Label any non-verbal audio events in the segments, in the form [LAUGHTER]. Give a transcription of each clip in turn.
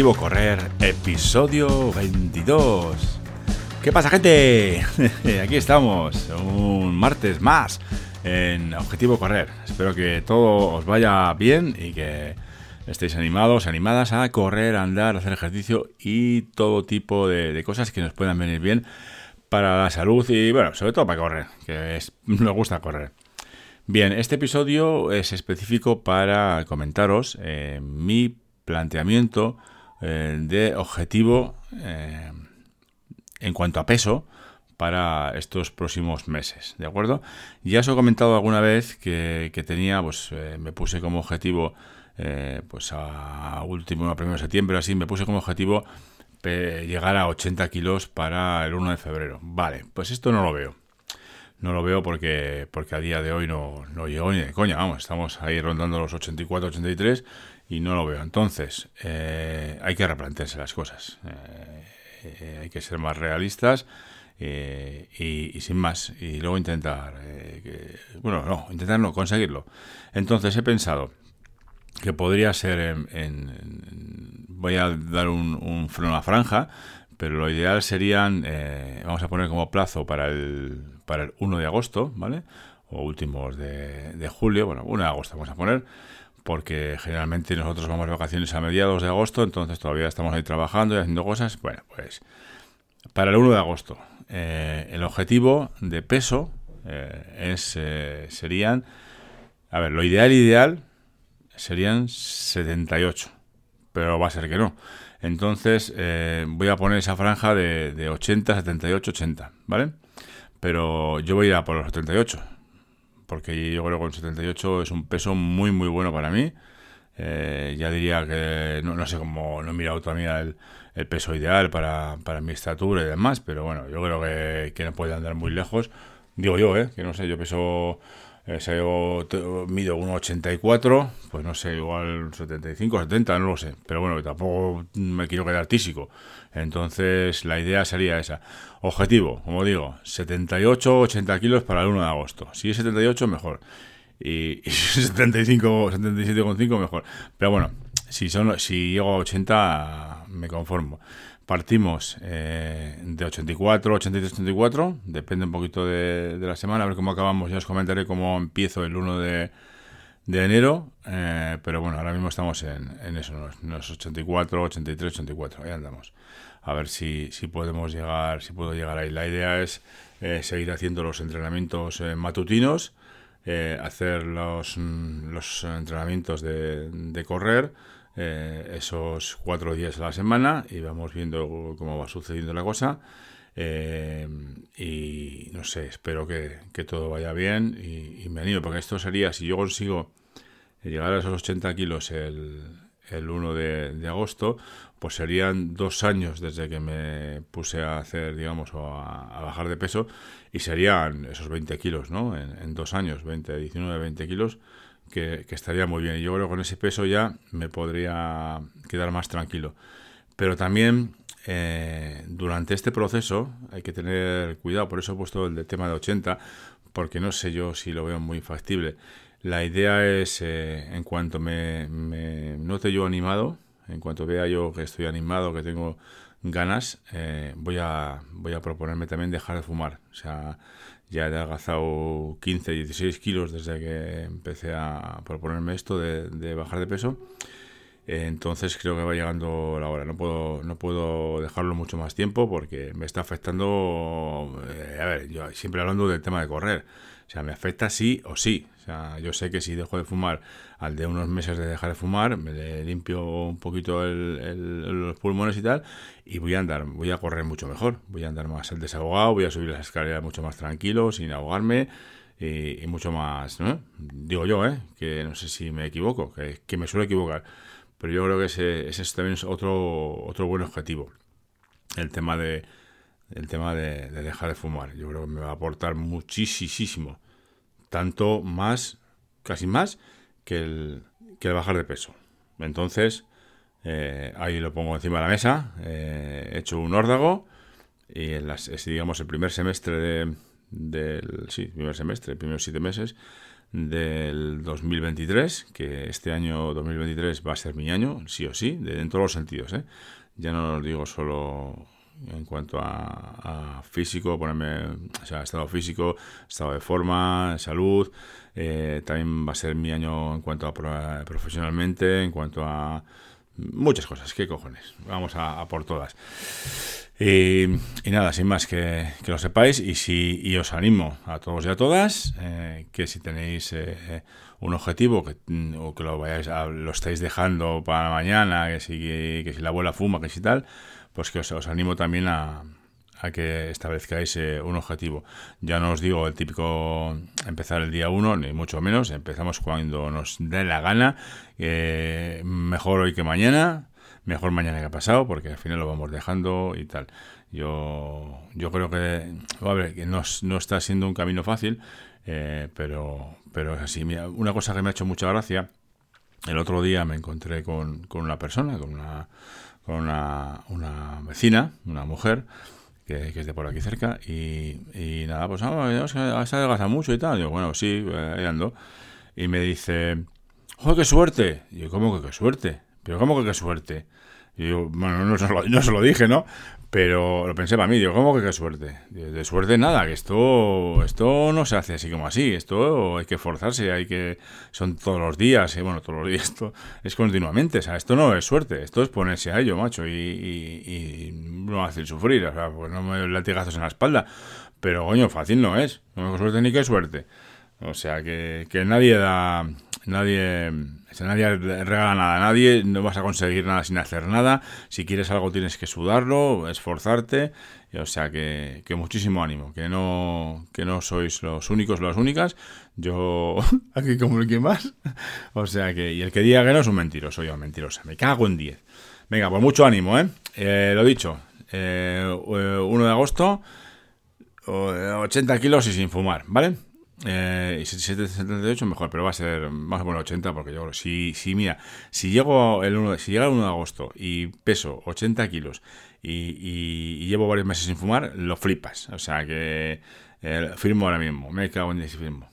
Objetivo Correr, episodio 22. ¿Qué pasa, gente? [LAUGHS] Aquí estamos, un martes más en Objetivo Correr. Espero que todo os vaya bien y que estéis animados, animadas a correr, andar, hacer ejercicio y todo tipo de, cosas que nos puedan venir bien para la salud y, bueno, sobre todo para correr, que es, [LAUGHS] nos gusta correr. Bien, este episodio es específico para comentaros eh, mi planteamiento eh, de objetivo eh, en cuanto a peso para estos próximos meses, ¿de acuerdo? Ya os he comentado alguna vez que, tenía, pues me puse como objetivo, pues a último, a primero de septiembre, así, me puse como objetivo llegar a 80 kilos para el 1 de febrero. Vale, pues esto no lo veo no lo veo porque, porque a día de hoy no, no llego ni de coña, vamos, estamos ahí rondando los 84, 83 y no lo veo. Entonces, eh, hay que replantearse las cosas, eh, eh, hay que ser más realistas y, sin más, y luego intentar, bueno, no, intentar no, conseguirlo. Entonces he pensado que podría ser en, voy a dar un, un freno a franja, pero lo ideal serían, vamos a poner como plazo para el para el 1 de agosto, ¿vale? O últimos de, julio, bueno, 1 de agosto vamos a poner, porque generalmente nosotros vamos de vacaciones a mediados de agosto, entonces todavía estamos ahí trabajando y haciendo cosas. Bueno, pues para el 1 de agosto, eh, el objetivo de peso eh, es, eh, serían, a ver, lo ideal, ideal serían 78, pero va a ser que no. Entonces voy a poner esa franja de, de 80, 78, 80, ¿vale? Pero yo voy a ir a por los 78, porque yo creo que el 78 es un peso muy, muy bueno para mí. Eh, ya diría que no, sé cómo, no he mirado todavía el, el peso ideal para, para, mi estatura y demás, pero bueno, yo creo que, que no puede andar muy lejos. Digo yo, ¿eh? que no sé, yo peso eh, si yo mido 1,84, pues no sé, igual 75, 70, no lo sé. Pero bueno, tampoco me quiero quedar tísico. Entonces, la idea sería esa. Objetivo, como digo, 78, 80 kilos para el 1 de agosto. Si es 78, mejor. Y, [LAUGHS] y 75, 77,5, mejor. Pero bueno, si, son, si llego a 80, me conformo. Partimos eh, de 84, 83, 84, depende un poquito de, la semana, a ver cómo acabamos, ya os comentaré cómo empiezo el 1 de, enero, eh, pero bueno, ahora mismo estamos en, en eso, en los 84, 83, 84, ahí andamos. A ver si, si podemos llegar, si puedo llegar ahí. La idea es eh, seguir haciendo los entrenamientos matutinos, hacer los, los entrenamientos de, de correr, eh, esos cuatro días a la semana y vamos viendo cómo va sucediendo la cosa. Eh, y no sé, espero que, todo vaya bien y, me animo, porque esto sería, si yo consigo llegar a esos 80 kilos el, el 1 de, agosto, pues serían dos años desde que me puse a hacer, digamos, a, bajar de peso, y serían esos 20 kilos, ¿no? En, en dos años, 20, 19, 20 kilos, que, estaría muy bien. Y yo creo que con ese peso ya me podría quedar más tranquilo. Pero también eh, durante este proceso hay que tener cuidado, por eso he puesto el tema de 80, porque no sé yo si lo veo muy factible. La idea es, eh, en cuanto me, me, note yo animado, en cuanto vea yo que estoy animado, que tengo ganas, eh, voy, a, voy a proponerme también dejar de fumar. O ya he adelgazado 15, 16 kilos desde que empecé a proponerme esto de, bajar de peso. Entonces creo que va llegando la hora. No puedo, no puedo dejarlo mucho más tiempo porque me está afectando. Eh, a ver, yo siempre hablando del tema de correr. O sea, me afecta sí o sí. O sea, yo sé que si dejo de fumar al de unos meses de dejar de fumar, me limpio un poquito los pulmones y tal, y voy a andar, voy a correr mucho mejor. Voy a andar más el desahogado, voy a subir las escaleras mucho más tranquilo, sin ahogarme. Y, mucho más, ¿no? Digo yo, ¿eh? Que no sé si me equivoco, que, me suelo equivocar. Pero yo creo que ese, ese también es otro, otro buen objetivo. El tema de, el tema de, dejar de fumar. Yo creo que me va a aportar muchísimo. Tanto más, casi más, que el, que el bajar de peso. Entonces, eh, ahí lo pongo encima de la mesa. Eh, he hecho un órdago. Y es, digamos, el primer semestre de, del. Sí, primer semestre, primeros siete meses del 2023, que este año 2023 va a ser mi año, sí o sí, de, en todos los sentidos. ¿eh? Ya no lo digo solo en cuanto a, físico, ponerme, o sea, estado físico, estado de forma, salud. Eh, también va a ser mi año en cuanto a profesionalmente, en cuanto a muchas cosas. ¿Qué cojones? Vamos a, por todas. Y, nada, sin más que, lo sepáis y, si, y os animo a todos y a todas eh, que si tenéis eh, un objetivo que, o que lo, vayáis lo estáis dejando para mañana, que si, que si la abuela fuma, que si tal, pues que os, animo también a, que establezcáis eh, un objetivo. Ya no os digo el típico empezar el día 1, ni mucho menos, empezamos cuando nos dé la gana, eh, mejor hoy que mañana, mejor mañana que pasado, porque al final lo vamos dejando y tal. Yo, yo creo que, a ver, que no, no está siendo un camino fácil, eh, pero, pero así. una cosa que me ha hecho mucha gracia, el otro día me encontré con, con una persona, con una con una vecina, una mujer, que, es de por aquí cerca, y, nada, pues ah, se adelgaza mucho y tal. Y yo, bueno, sí, ahí ando. Y me dice, ¡joder, qué suerte! Y yo, ¿cómo que qué suerte? ¿Pero cómo que qué suerte? Y yo, bueno, no se, lo, no se lo dije, ¿no? Pero lo pensé para mí, digo, ¿cómo que qué suerte? De suerte nada, que esto, esto no se hace así como así, esto hay que forzarse, hay que, son todos los días, y bueno, todos los días, [LAUGHS] esto es continuamente, o sea, esto no es suerte, esto es ponerse a ello, macho, y, y, no hacer sufrir, o sea, pues no me latigazos en la espalda, pero coño, fácil no es, no es suerte ni qué suerte. O sea, que, que nadie da, nadie, nadie regala nada a nadie, no vas a conseguir nada sin hacer nada. Si quieres algo tienes que sudarlo, esforzarte. O sea, que, que muchísimo ánimo, que no, que no sois los únicos, las únicas. Yo, [LAUGHS] aquí como el que más. O sea, que, y el que diga que no es un mentiroso, yo mentirosa. Me cago en 10. Venga, pues mucho ánimo, ¿eh? eh lo dicho, eh, 1 de agosto, 80 kilos y sin fumar, ¿vale? Eh, y 78 mejor, pero va a ser más o menos 80 porque yo si, si mira, si llego el 1, si llega el 1 de agosto y peso 80 kilos y, llevo varios meses sin fumar, lo flipas. O sea que eh, firmo ahora mismo, me cago en si firmo.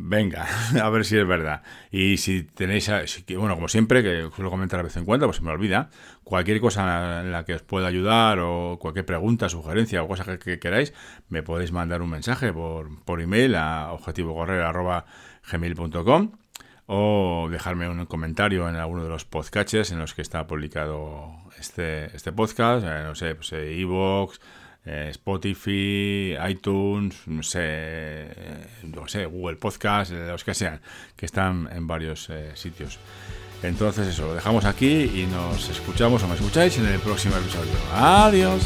Venga, [LAUGHS] a ver si es verdad. Y si tenéis, bueno, como siempre, que suelo comentar de vez en cuando, pues se me olvida, cualquier cosa en la que os pueda ayudar o cualquier pregunta, sugerencia o cosa que, queráis, me podéis mandar un mensaje por, por email a objetivocorrer.gmail.com o dejarme un comentario en alguno de los podcasts en los que está publicado este, este podcast, eh, no sé, pues Evox, eh, Spotify, iTunes, no sé, eh, no sé, Google Podcast, eh, los que sean, que están en varios sitios. Entonces eso, lo dejamos aquí y nos escuchamos o me escucháis en el próximo episodio. Adiós.